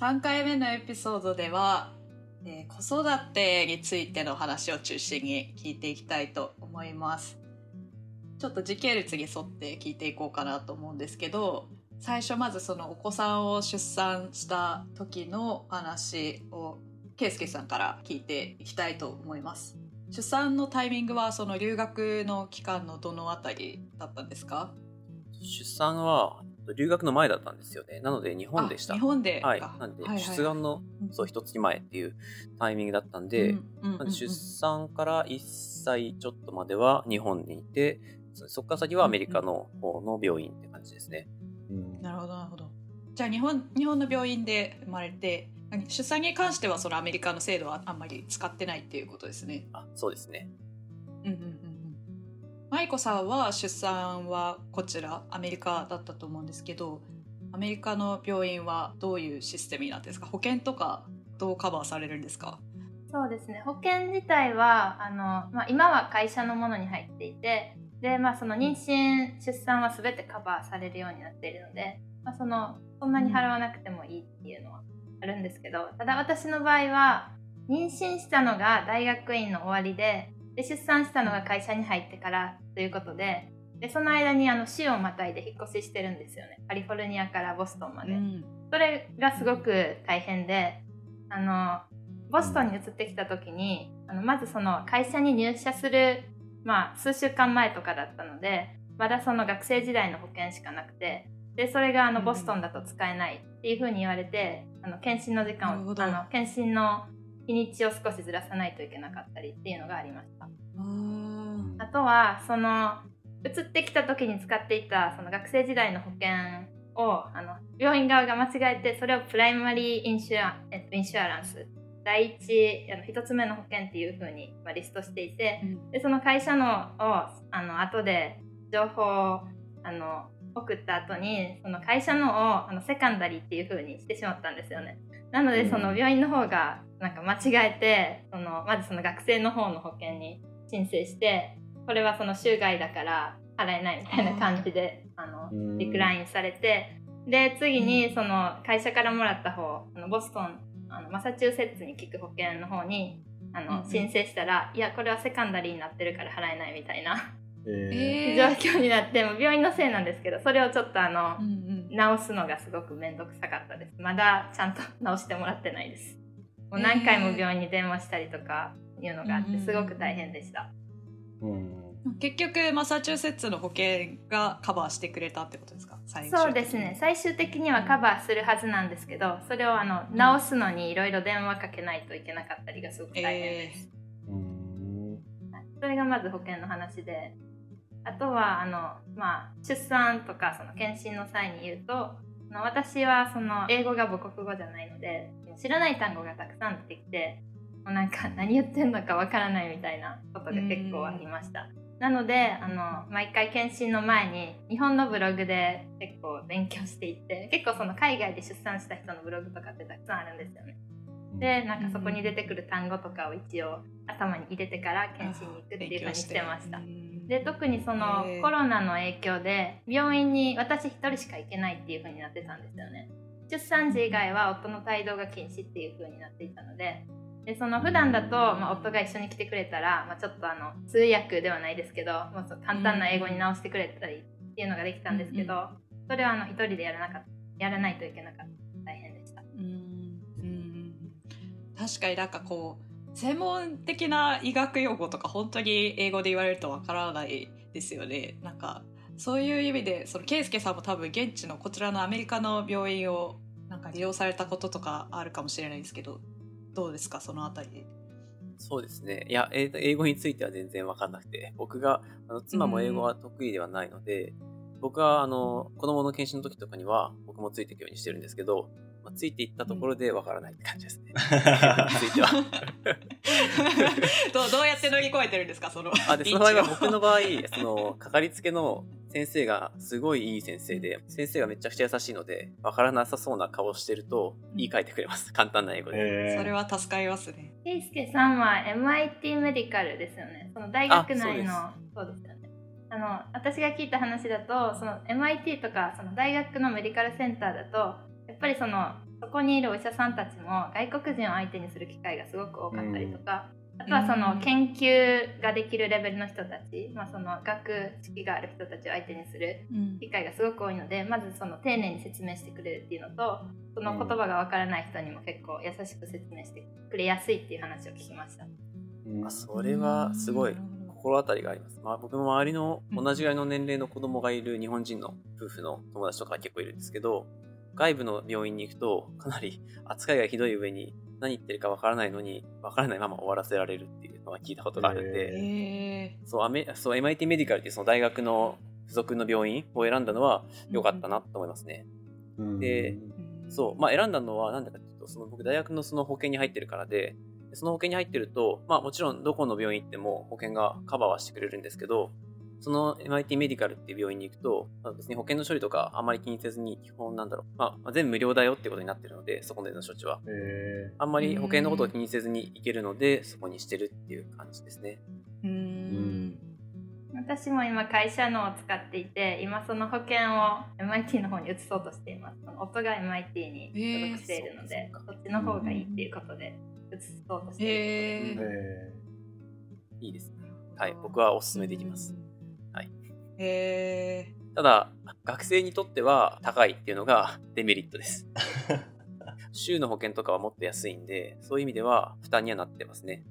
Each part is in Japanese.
3回目のエピソードでは、えー、子育てについての話を中心に聞いていきたいと思います。ちょっと時系列に沿って聞いていこうかなと思うんですけど最初まずそのお子さんを出産した時の話を圭介さんから聞いていきたいと思います。出産のタイミングはその留学の期間のどのあたりだったんですか？出産は留学の前だったんですよね。なので日本でした。日本ではい。なんで、出産の、そう、一月前っていうタイミングだったんで、出産から1歳ちょっとまでは日本にいて、そこから先はアメリカの方の病院って感じですね。なるほど、なるほど。じゃあ日本、日本の病院で生まれて、出産に関してはそのアメリカの制度はあんまり使ってないっていうことですね。あ、そうですね。うんうんうん。舞子さんは出産はこちらアメリカだったと思うんですけどアメリカの病院はどういうシステムになってるんですか？保険とかどうカバーされるんですか？そうですね。保険自体はあの、まあ、今は会社のものに入っていてで、まあ、その妊娠出産は全てカバーされるようになっているので、まあ、そのそんなに払わなくてもいいっていうのはあるんですけどただ私の場合は妊娠したのが大学院の終わりでで出産したのが会社に入ってからということででその間にあの市をまたいで引っ越ししてるんですよね。カリフォルニアからボストンまで、うん、それがすごく大変であのボストンに移ってきた時にあのまずその会社に入社する、まあ、数週間前とかだったのでまだその学生時代の保険しかなくてでそれがあのボストンだと使えないっていうふうに言われてあの検診の時間をあの検診の日にちを少しずらさないといけなかったりっていうのがありました。あとはその移ってきた時に使っていたその学生時代の保険をあの病院側が間違えてそれをプライマリーインシュア,、えっと、インシュアランス第一あの1つ目の保険っていうふうに、まあ、リストしていて、うん、でその会社のをあの後で情報をあの送った後にその会社のをあのセカンダリーっていうふうにしてしまったんですよね。なのでその病院の方がなんか間違えてそのまずその学生の方の保険に申請してこれはその州外だから払えないみたいな感じであのリクラインされてで次にその会社からもらった方あのボストンあのマサチューセッツに効く保険の方にあの申請したら、いやこれはセカンダリーになってるから払えないみたいな、えー、状況になっても病院のせいなんですけどそれをちょっとあの、うんうん、直すのがすごく面倒くさかったです。まだちゃんと直してもらってないですもう何回も病院に電話したりとかいうのがあってすごく大変でした。結局マサチューセッツの保険がカバーしてくれたってことですか？そうですね。最終的にはカバーするはずなんですけどそれをあの直すのにいろいろ電話かけないといけなかったりがすごく大変です、えー、それがまず保険の話であとはあの、まあ、出産とかその検診の際に言うと私はその英語が母国語じゃないので知らない単語がたくさん出てきてもうなんか何言ってんのかわからないみたいなことが結構ありました。なのであの毎回検診の前に日本のブログで結構勉強していって結構その海外で出産した人のブログとかってたくさんあるんですよね。でなんかそこに出てくる単語とかを一応頭に入れてから検診に行くっていうふうにしてました。で特にそのコロナの影響で病院に私一人しか行けないっていうふうになってたんですよね。出産時以外は夫の帯同が禁止っていうふうになっていたのででその普段だと、まあ、夫が一緒に来てくれたら、まあ、ちょっとあの通訳ではないですけど、まあ、簡単な英語に直してくれたりっていうのができたんですけど、それはあの一人でやらなかったやらないといけなかった大変でした。うんうん確かになんかこう専門的な医学用語とか本当に英語で言われるとわからないですよね。なんかそういう意味でその圭介さんも多分現地のこちらのアメリカの病院をなんか利用されたこととかあるかもしれないですけどどうですか？そのあたりそうですね。いや、英語については全然わかんなくて、僕が、あの妻も英語は得意ではないので、僕は、あの、子供の検診の時とかには、僕もついていくようにしてるんですけど、まあ、ついていったところでわからないって感じですね。ついては どう。どうやって乗り越えてるんですか、その。あ、で、その場合は僕の場合、その、かかりつけの先生がすごいいい先生で、先生がめちゃくちゃ優しいので、わからなさそうな顔してると、言い換えてくれます。簡単な英語で。それは助かりますね。ケイスケさんは MIT メディカルですよね。その大学内の、そうですよね。あの私が聞いた話だとその MIT とかその大学のメディカルセンターだとやっぱりそのそこにいるお医者さんたちも外国人を相手にする機会がすごく多かったりとか、あとはその研究ができるレベルの人たち、まあ、その学識がある人たちを相手にする機会がすごく多いのでまずその丁寧に説明してくれるっていうのとその言葉がわからない人にも結構優しく説明してくれやすいっていう話を聞きました。まあ、それはすごい心当たりがあります。まあ、僕の周りの同じぐらいの年齢の子供がいる日本人の夫婦の友達とか結構いるんですけど、外部の病院に行くとかなり扱いがひどい上に何言ってるかわからないのに、わからないまま終わらせられるっていうのは聞いたことがあるんで、そう、アメそう MIT メディカルっていうその大学の付属の病院を選んだのは良かったなと思いますね。で、そう、まあ選んだのは何でかっていうと、その僕大学のその保険に入ってるからで、その保険に入ってると、まあもちろんどこの病院行っても保険がカバーはしてくれるんですけど、その MIT メディカルっていう病院に行くと、まあ、別に保険の処理とかあんまり気にせずに、基本なんだろう、まあ、全部無料だよってことになってるので、そこでの処置は。あんまり保険のことを気にせずに行けるので、そこにしてるっていう感じですね。うん。私も今会社のを使っていて今その保険を MIT の方に移そうとしています。その夫が MIT に所属しているので、そっちの方がいいっていうことで移そうとしています、いいですね。はい僕はお勧めできますへただ、学生にとっては高いっていうのがデメリットです。州の保険とかはもっと安いんで、そういう意味では負担にはなってますね。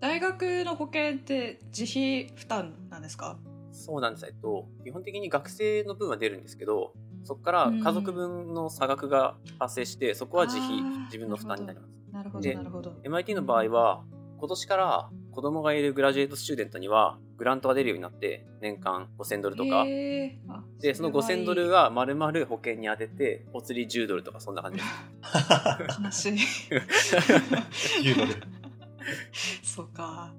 大学の保険って自費負担なんですか？そうなんです。えっと、基本的に学生の分は出るんですけど、そこから家族分の差額が発生して、そこは自費、自分の負担になります。なるほど、なるほど。MIT の場合は、今年から子供がいるグラジュエートスチューデントにはグラントが出るようになって年間5000ドルとか。でその5000ドルが丸々保険に当ててお釣り10ドルとかそんな感じ。です悲しい。10ドル。そうか。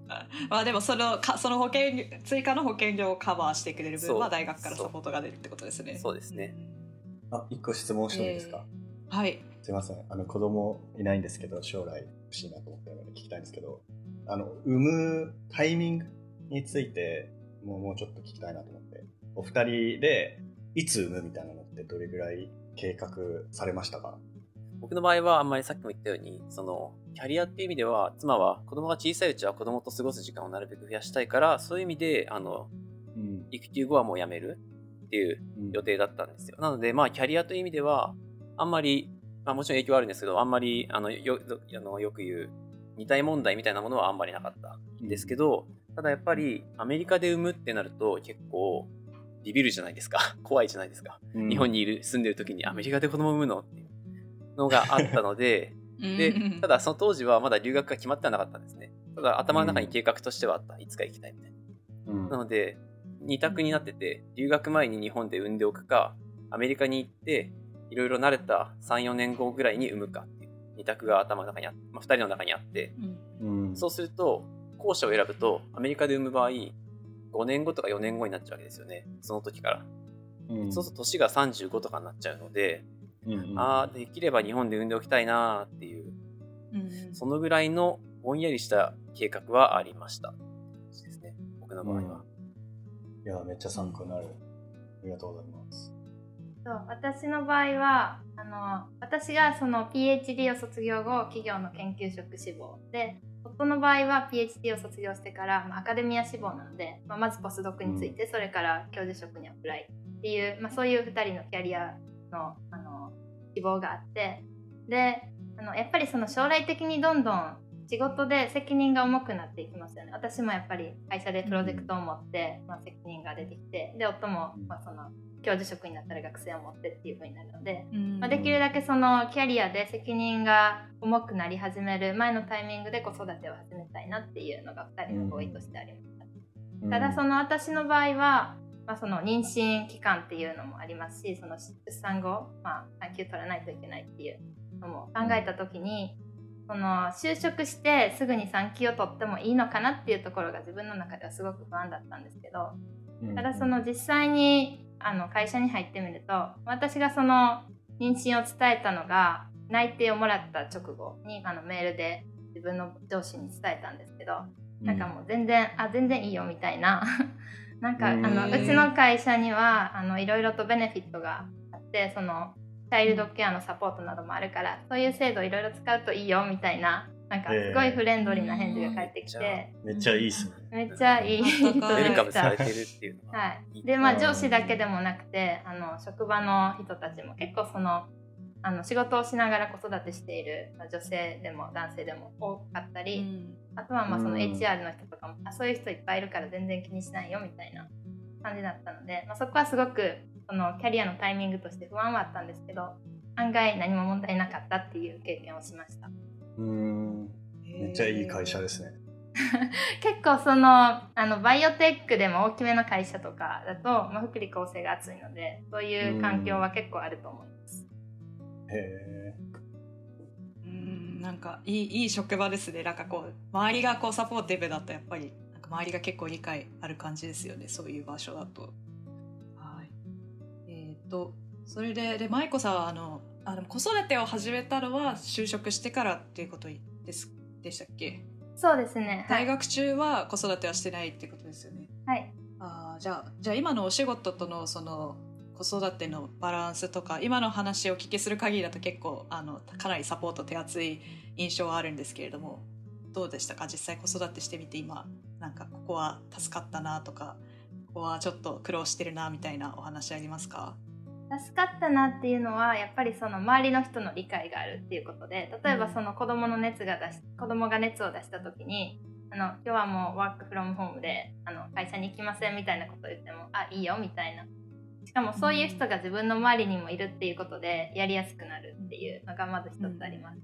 まあでもそのかその保険追加の保険料をカバーしてくれる分は大学からサポートが出るってことですね。そうですね、あ一個質問してもいいですか、えー、はい。すいません。あの子供いないんですけど将来欲しいなと思ってるので聞きたいんですけどあの、産むタイミングについて、もうもうちょっと聞きたいなと思って。お二人で、いつ産むみたいなのってどれぐらい計画されましたか？僕の場合はあんまりさっきも言ったように、その、キャリアっていう意味では、妻は子供が小さいうちは子供と過ごす時間をなるべく増やしたいから、そういう意味で、あの、うん、育休後はもう辞めるっていう予定だったんですよ。うん、なので、まあ、キャリアという意味では、あんまり、まあもちろん影響はあるんですけど、あんまり、あの、よ、あのよく言う、二体問題みたいなものはあんまりなかったんですけど、ただやっぱりアメリカで産むってなると結構ビビるじゃないですか。怖いじゃないですか。うん、日本にいる、住んでる時にアメリカで子供産むのっていうのがあったので、で、ただその当時はまだ留学が決まってはなかったんですね。ただ頭の中に計画としてはあった。いつか行きたいみたいな。うん、なので、二択になってて、留学前に日本で産んでおくか、アメリカに行って、いろいろ慣れた3、4年後ぐらいに産むか二択が頭の中にあって、まあ、2人の中にあって、うん、そうすると後者を選ぶとアメリカで産む場合5年後とか4年後になっちゃうわけですよね。その時から、うん、そうすると年が35とかになっちゃうので、うんうん、ああできれば日本で産んでおきたいなっていう、うん、そのぐらいのぼんやりした計画はありました。ですね。僕の場合は、いやめっちゃ参考になる。ありがとうございます。そう私の場合はあの私がその PhD を卒業後企業の研究職志望で夫の場合は PhD を卒業してから、まあ、アカデミア志望なので、まあ、まずポスドクについて、それから教授職にアプライっていう、まあ、そういう2人のキャリアのあの希望があってであのやっぱりその将来的にどんどん仕事で責任が重くなっていきますよね。私もやっぱり会社でプロジェクトを持って、まあ、責任が出てきてで夫も、まあ、その教授職になったら学生を持ってっていう風になるので、まあ、できるだけそのキャリアで責任が重くなり始める前のタイミングで子育てを始めたいなっていうのが2人の合意としてありました。ただその私の場合は、まあ、その妊娠期間っていうのもありますしその出産後、まあ、産休取らないといけないっていうのも考えた時にその就職してすぐに産休を取ってもいいのかなっていうところが自分の中ではすごく不安だったんですけどただその実際にあの会社に入ってみると私がその妊娠を伝えたのが内定をもらった直後にあのメールで自分の上司に伝えたんですけど、うん、なんかもう全然あ全然いいよみたいな。なんかあのうちの会社にはあのいろいろとベネフィットがあってそのチャイルドケアのサポートなどもあるからそういう制度いろいろ使うといいよみたいななんかすごいフレンドリーな返事が返ってきて、めっちゃいいっすね。めっちゃいい。人うんでウェルカムした。されてるっていうのは。はい、でまあ上司だけでもなくてあの職場の人たちも結構そのあの仕事をしながら子育てしているまあ女性でも男性でも多かったり、うん。あとはまあそのうん。HR の人とかもあそういう人いっぱいいるから全然気にしないよみたいな感じだったので、まあ、そこはすごくそのキャリアのタイミングとして不安はあったんですけど案外何も問題なかったっていう経験をしましたうん。めっちゃいい会社ですね。結構そのあのバイオテックでも大きめの会社とかだと、まあ、福利厚生が厚いのでそういう環境は結構あると思います。へえ。うんなんかいいいい職場ですねなんかこう周りがこうサポーティブだとやっぱりなんか周りが結構理解ある感じですよねそういう場所だと。はいえっ、とそれでで舞子さんはあのあでも子育てを始めたのは就職してからっていうことですでしたっけ？そうですね。はい。大学中は子育てはしてないってことですよね。はい、あーじゃあじゃあ今のお仕事とのその子育てのバランスとか今の話をお聞きする限りだと結構あのかなりサポート手厚い印象はあるんですけれどもどうでしたか？実際子育てしてみて今なんかここは助かったなとかここはちょっと苦労してるなみたいなお話ありますか？助かったなっていうのはやっぱりその周りの人の理解があるっていうことで例えばその子供の熱が出し子供が熱を出した時にあの今日はもうワークフロムホームであの会社に行きませんみたいなことを言ってもあいいよみたいな。しかもそういう人が自分の周りにもいるっていうことでやりやすくなるっていうのがまず一つあります、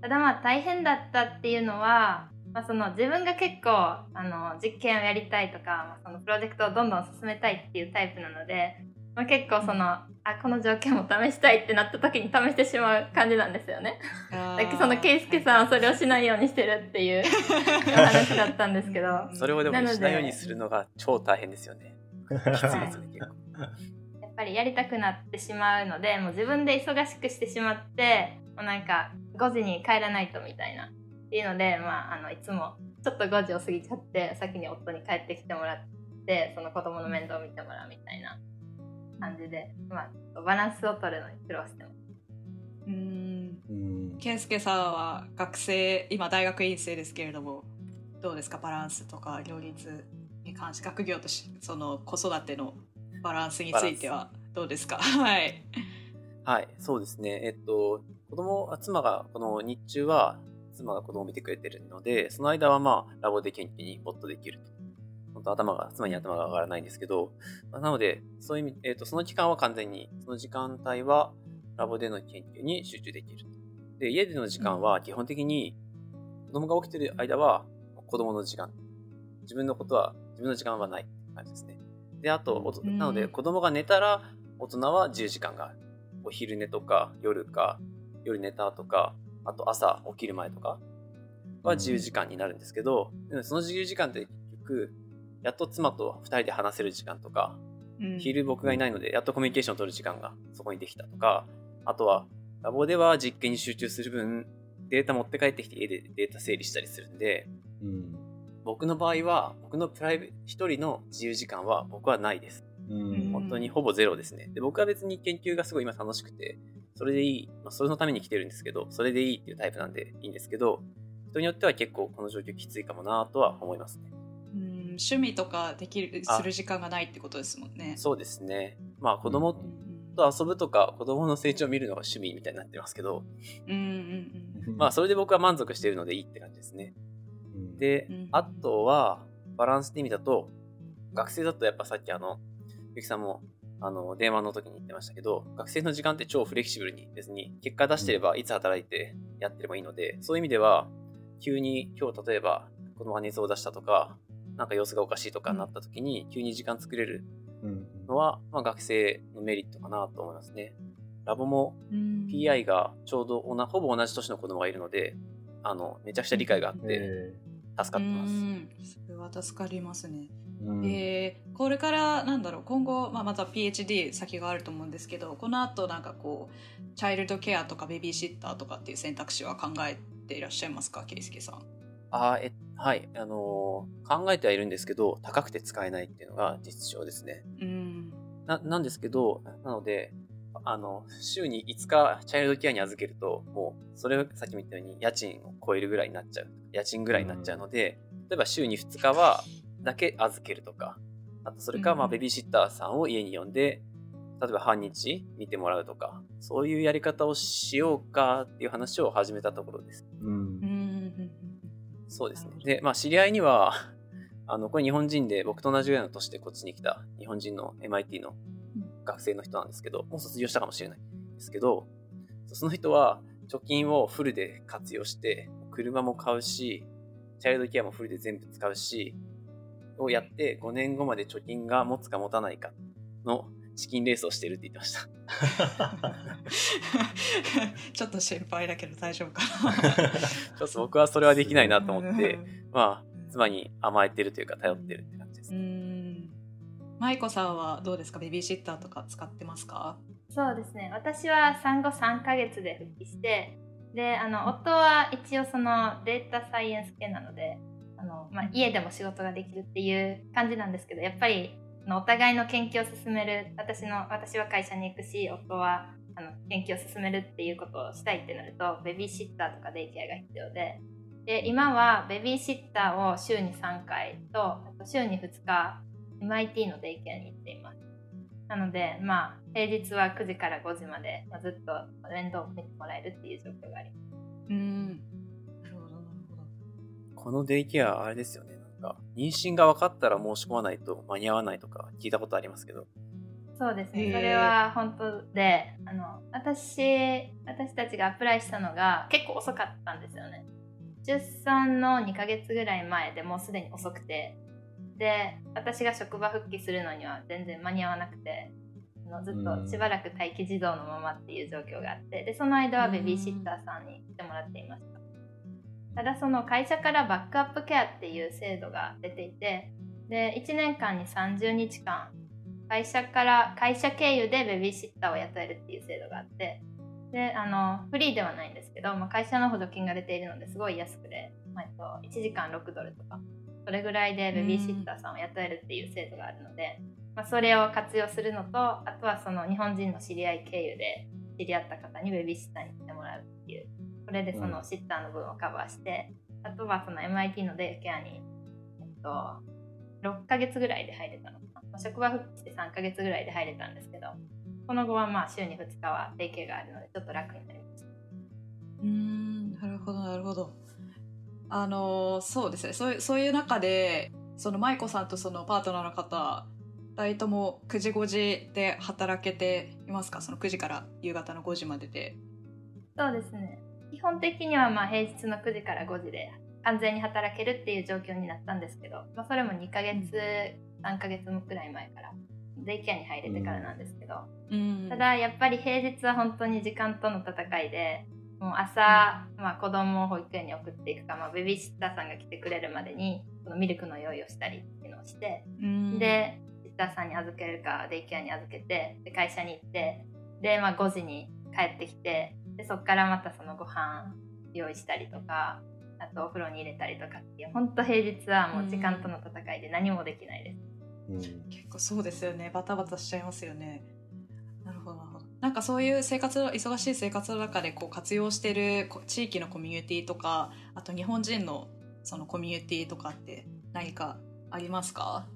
ただまあ大変だったっていうのは、まあ、その自分が結構あの実験をやりたいとか、まあ、そのプロジェクトをどんどん進めたいっていうタイプなので、まあ、結構そのあこの条件も試したいってなった時に試してしまう感じなんですよね。だからそのケイスケさんはそれをしないようにしてるっていう 話だったんですけどそれをでなのでもしないようにするのが超大変ですよね。きついですね、結構。やっぱりやりたくなってしまうのでもう自分で忙しくしてしまってもうなんか5時に帰らないとみたいなっていうので、まあ、あのいつもちょっと5時を過ぎちゃって先に夫に帰ってきてもらってその子供の面倒を見てもらうみたいな感じで、まあ、バランスを取るのに苦労してます。うんうん。健介さんは学生今大学院生ですけれどもどうですか？バランスとか両立に関して学業としその子育てのバランスについてはどうですか？はいはい、そうですね。えっと、子供、あ妻が、この日中は、妻が子供を見てくれてるので、その間はまあ、ラボで研究に没頭できると。本当頭が、妻に頭が上がらないんですけど、まあなので、そういう意味、えっと、その期間は完全に、その時間帯は、ラボでの研究に集中できると。で、家での時間は基本的に、子供が起きてる間は、子供の時間。自分のことは、自分の時間はないって感じですね。で、あと、なので、子供が寝たら、大人は自由時間がある。お昼寝とか、夜か、夜寝たとか、あと朝起きる前とかは自由時間になるんですけど、その自由時間って結局、やっと妻と二人で話せる時間とか、うん昼僕がいないので、やっとコミュニケーションを取る時間がそこにできたとか、あとは、ラボでは実験に集中する分、データ持って帰ってきて家でデータ整理したりするんで、うん。僕の場合は、僕のプライベート、一人の自由時間は僕はないです。うん。本当にほぼゼロですね。で、僕は別に研究がすごい今楽しくて、それでいい、まあ、それのために来てるんですけど、それでいいっていうタイプなんでいいんですけど、人によっては結構この状況きついかもなとは思いますね。うん趣味とかできるあ。する時間がないってことですもんね。そうですね。まあ子供うんと遊ぶとか、子供の成長を見るのが趣味みたいになってますけど、うんうんうんまあそれで僕は満足しているのでいいって感じですね。うん、でうん、あとは、バランスって意味だと、学生だとやっぱさっきあの、ゆきさんも、あの、電話の時に言ってましたけど、学生の時間って超フレキシブルに別に、結果出してればいつ働いてやってればいいので、そういう意味では、急に今日例えば子供が熱を出したとか、なんか様子がおかしいとかになった時に、急に時間作れるうん。のは、まあ学生のメリットかなと思いますね。ラボもうん PI がちょうどほぼ同じ年の子供がいるので、あの、めちゃくちゃ理解があって、え助かってます。うんそれは助かりますね。ーうんえーこれからなんだろう今後、まあ、また PhD 先があると思うんですけどこのあとなんかこうチャイルドケアとかベビーシッターとかっていう選択肢は考えていらっしゃいますか圭介さん？あーえはい、あのー考えてはいるんですけど、高くて使えないっていうのが実情ですね。うんななんですけど、なので、あの、週に5日チャイルドケアに預けると、もう、それをさっきも言ったように、家賃を超えるぐらいになっちゃう。家賃ぐらいになっちゃうので、例えば週に2日は、だけ預けるとか、あとそれか、まあ、ベビーシッターさんを家に呼んで、例えば半日見てもらうとか、そういうやり方をしようかっていう話を始めたところです。うんうんそうですね。で、まあ、知り合いには、あの、これ日本人で僕と同じぐらいの年でこっちに来た日本人の MIT の学生の人なんですけど、もう卒業したかもしれないんですけど、その人は貯金をフルで活用して、車も買うし、チャイルドケアもフルで全部使うし、をやって5年後まで貯金が持つか持たないかのチキンレースをしてるって言ってました。ちょっと心配だけど大丈夫か ちょっと僕はそれはできないなと思って、な。まあ、妻に甘えてるというか頼ってるって感じですう。ん。舞子さんはどうですか？ベビーシッターとか使ってますか？そうですね私は産後3ヶ月で復帰してであの夫は一応そのデータサイエンス系なのであの、まあ、家でも仕事ができるっていう感じなんですけどやっぱりあのお互いの研究を進める私の私は会社に行くし夫はあの研究を進めるっていうことをしたいってなるとベビーシッターとかデイケアが必要でで今はベビーシッターを週に3回とあと週に2日 MIT のデイケアに行っていますなので、まあ、平日は9時から5時まで、まあ、ずっと面倒を見てもらえるっていう状況があります。うん。なるほど、なるほど。このデイケア、あれですよね。か、妊娠が分かったら申し込まないと間に合わないとか聞いたことありますけど。そうですね、それは本当で、あの私、私たちがアプライしたのが結構遅かったんですよね。出産の2ヶ月ぐらい前でもうすでに遅くて、で、私が職場復帰するのには全然間に合わなくて、あのずっとしばらく待機児童のままっていう状況があって、で、その間はベビーシッターさんに来てもらっていました。ただその会社からバックアップケアっていう制度が出ていて、で、1年間に30日間会社から会社経由でベビーシッターを雇えるっていう制度があってであのフリーではないんですけど、まあ、会社の補助金が出ているのですごい安くで、まあえっと、1時間6ドルとかそれぐらいでベビーシッターさんを雇えるっていう制度があるので、まあ、それを活用するのとあとはその日本人の知り合い経由で知り合った方にベビーシッターに来てもらうっていうこれでそのシッターの分をカバーして、あとはその MIT のデイケアに、えっと、6ヶ月ぐらいで入れたのかな。まあ職場復帰して3ヶ月ぐらいで入れたんですけど、その後はまあ週に2日はデイケアがあるのでちょっと楽になりました。うーん、なるほど、なるほど。あの、そうですね。そういう、そういう中で、その舞子さんとそのパートナーの方、二人とも9時5時で働けていますか？その9時から夕方の5時までで。そうですね。基本的にはまあ平日の9時から5時で完全に働けるっていう状況になったんですけど、まあ、それも2ヶ月、3ヶ月くらい前から、デイケアに入れてからなんですけど、うん。ただやっぱり平日は本当に時間との戦いでもう朝、まあ、子供を保育園に送っていくか、まあ、ベビーシッターさんが来てくれるまでにそのミルクの用意をしたりっていうのをして、うん。でシッターさんに預けるかデイケアに預けてで会社に行ってで、まあ、5時に帰ってきてでそこからまたそのご飯用意したりとかあとお風呂に入れたりとかっていう本当平日はもう時間との戦いで何もできないです。うん結構そうですよね。バタバタしちゃいますよね。なるほど、なるほど。なんかそういう生活、忙しい生活の中でこう活用してるこ地域のコミュニティとか、あと日本人のそのコミュニティとかって何かありますか？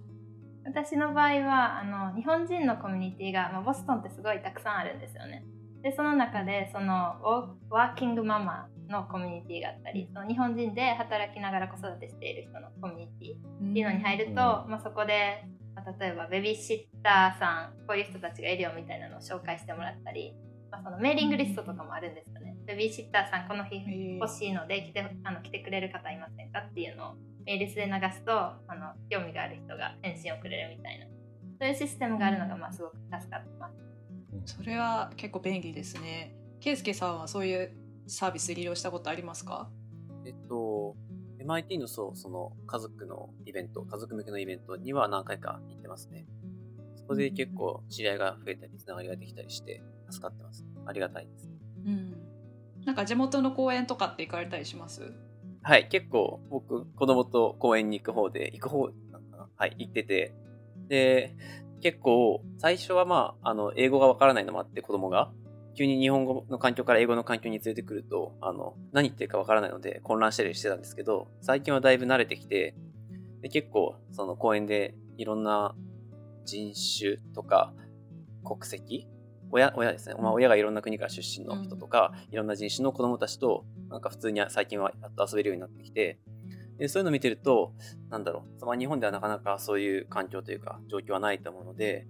私の場合はあの日本人のコミュニティが、まあ、ボストンってすごいたくさんあるんですよね。でその中でそのワーキングママのコミュニティがあったりその日本人で働きながら子育てしている人のコミュニティっていうのに入ると、うん。まあ、そこで、まあ、例えばベビーシッターさんこういう人たちがいるよみたいなのを紹介してもらったり、まあ、そのメーリングリストとかもあるんですよね。ベビーシッターさんこの日欲しいので来てあの来てくれる方いませんかっていうのをメールスで流すとあの興味がある人が返信をくれるみたいな。そういうシステムがあるのがまあすごく助かってます。それは結構便利ですね。ケイスケさんはそういうサービス利用したことありますか？えっと、MIT のそう、その家族のイベント、家族向けのイベントには何回か行ってますね。そこで結構知り合いが増えたり、つながりができたりして、助かってます。ありがたいです。うん。なんか地元の公園とかって行かれたりします？はい、結構僕、子供と公園に行く方で、行く方なのかなはい、行ってて、で、結構、最初はまあ、あの、英語がわからないのもあって子供が、急に日本語の環境から英語の環境に連れてくると、あの、何言ってるかわからないので混乱したりしてたんですけど、最近はだいぶ慣れてきて、で結構、その公園でいろんな人種とか国籍親、親ですね。まあ、親がいろんな国から出身の人とか、いろんな人種の子供たちと、なんか普通に最近はやっと遊べるようになってきて、でそういうのを見てると、なんだろう、まあ、日本ではなかなかそういう環境というか、状況はないと思うので、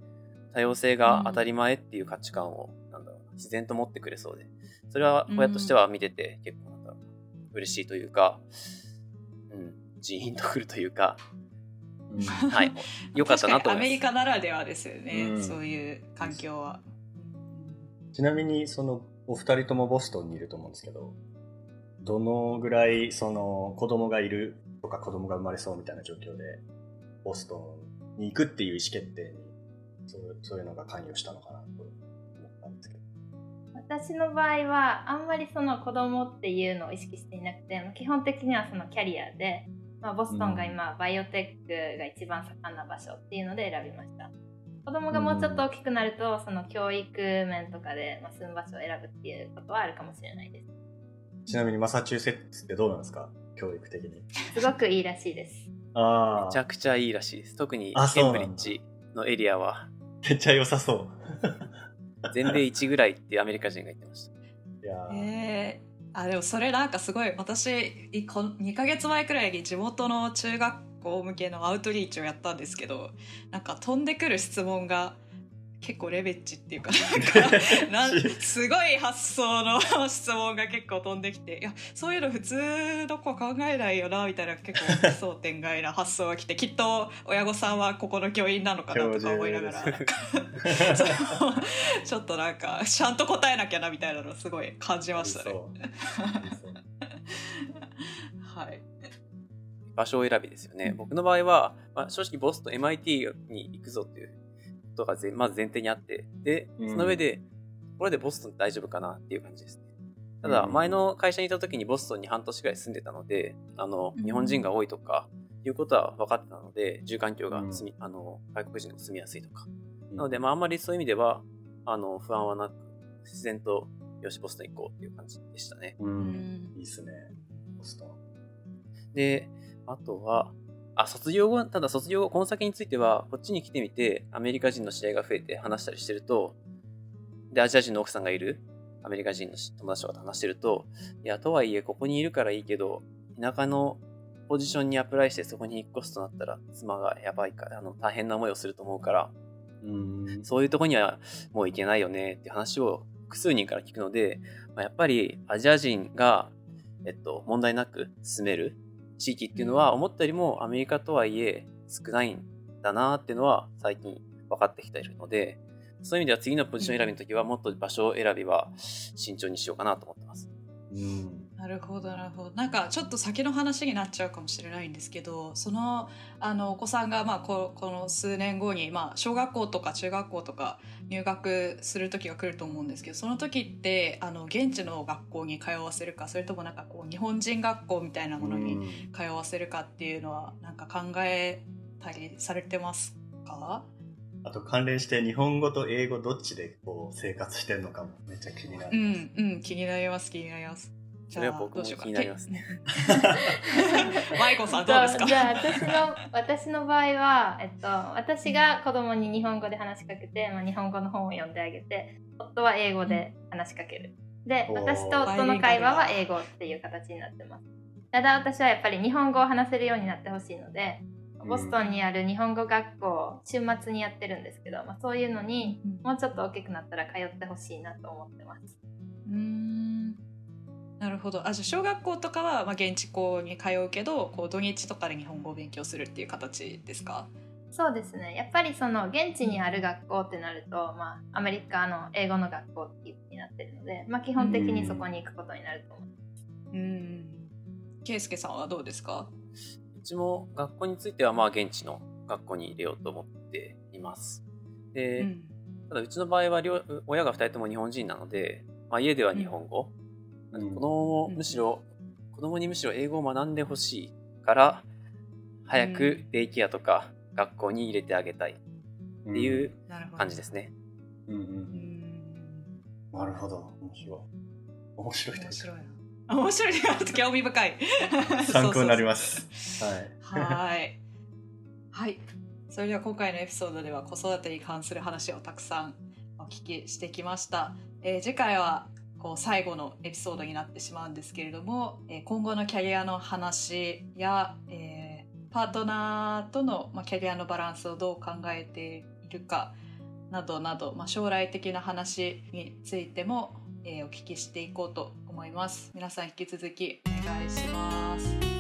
多様性が当たり前っていう価値観を、なんだろう、自然と持ってくれそうで、それは親としては見てて結構なんだろう、嬉しいというか、うん、ジーンとくるというか、はい、よかったなとアメリカならではですよね、うん、そういう環境は。ちなみに、その、お二人ともボストンにいると思うんですけど、どのぐらい、その、子供がいるとか子供が生まれそうみたいな状況で、ボストンに行くっていう意思決定に、そうそういうのが関与したのかなと思ったんですけど。私の場合は、あんまりその子供っていうのを意識していなくて、基本的にはそのキャリアで、まあ、ボストンが今、バイオテックが一番盛んな場所っていうので選びました。子供がもうちょっと大きくなると、その教育面とかで、まあ、住む場所を選ぶっていうことはあるかもしれないです。ちなみにマサチューセッツってどうなんですか？教育的に。すごくいいらしいです。ああ。めちゃくちゃいいらしいです。特にケンブリッジのエリアは。めっちゃ良さそう。全米1ぐらいってアメリカ人が言ってました。いやえーあでもそれなんかすごい私2ヶ月前くらいに地元の中学校向けのアウトリーチをやったんですけどなんか飛んでくる質問が結構レベッジっていうか なんかすごい発想の質問が結構飛んできていやそういうの普通の子考えないよなみたいな結構奇想天外な発想が来てきっと親御さんはここの教員なのかなとか思いながら。ちょっとなんかちゃんと答えなきゃなみたいなのすごい感じましたね。はい。場所選びですよね。僕の場合は、まあ、正直ボスと MIT に行くぞっていうことがまず前提にあって、で、その上で、これでボストン大丈夫かなっていう感じですね。ただ、前の会社にいた時にボストンに半年ぐらい住んでたので、あの、日本人が多いとか、いうことは分かってたので、住環境が住み、あの、外国人が住みやすいとか。なので、まあ、あんまりそういう意味では、あの、不安はなく、自然と、よし、ボストン行こうっていう感じでしたね。うん。いいっすね。ボストン。で、あとは、あ、卒業後、ただ卒業後、この先については、こっちに来てみて、アメリカ人の試合が増えて話したりしてると、で、アジア人の奥さんがいるアメリカ人の友達とかと話してると、いや、とはいえ、ここにいるからいいけど、田舎のポジションにアプライしてそこに引っ越すとなったら、妻がやばいから、あの、大変な思いをすると思うから、うん。そういうとこにはもう行けないよねって話を複数人から聞くので、まあ、やっぱりアジア人が、えっと、問題なく住める地域っていうのは思ったよりもアメリカとはいえ少ないんだなっていうのは最近分かってきているので、そういう意味では次のポジション選びの時はもっと場所選びは慎重にしようかなと思ってます。うんなるほどなるほどなんかちょっと先の話になっちゃうかもしれないんですけどそのあのお子さんがまあここの数年後に、まあ、小学校とか中学校とか入学する時が来ると思うんですけどその時ってあの現地の学校に通わせるかそれともなんかこう日本人学校みたいなものに通わせるかっていうのはなんか考えたりされてますか？あと関連して日本語と英語どっちでこう生活してるのかもめっちゃ気になる。うんうん気になります気になります。それは僕も気になりますね。マイコさんどうですか？じゃあ私の私の場合は、えっと、私が子供に日本語で話しかけて、まあ、日本語の本を読んであげて夫は英語で話しかける。で私と夫の会話は英語っていう形になってます。ただ私はやっぱり日本語を話せるようになってほしいのでボストンにある日本語学校週末にやってるんですけど、まあ、そういうのにもうちょっと大きくなったら通ってほしいなと思ってます。うんなるほど。あじゃあ小学校とかは、まあ、現地校に通うけどこう土日とかで日本語を勉強するっていう形ですか？そうですね。やっぱりその現地にある学校ってなると、まあ、アメリカの英語の学校っていうになってるので、まあ、基本的にそこに行くことになると思います。うん。圭介さんはどうですか？うちも学校についてはまあ現地の学校に入れようと思っています。で、うん、ただうちの場合は両親が2人とも日本人なので、まあ、家では日本語、子供むしろ、子供にむしろ英語を学んでほしいから、早くデイケアとか学校に入れてあげたい。っていうなるほど感じですね。うんうんう。うんんなるほど。面白い。面白い面白いな面白いな興味深い 参考になります。はい。はい。はい。それでは今回のエピソードでは子育てに関する話をたくさんお聞きしてきました。えー次回はこう最後のエピソードになってしまうんですけれども、えー今後のキャリアの話や、えーパートナーとの、まあ、キャリアのバランスをどう考えているかなどなど、まあ、将来的な話についても、えーお聞きしていこうと思います。皆さん引き続きお願いします。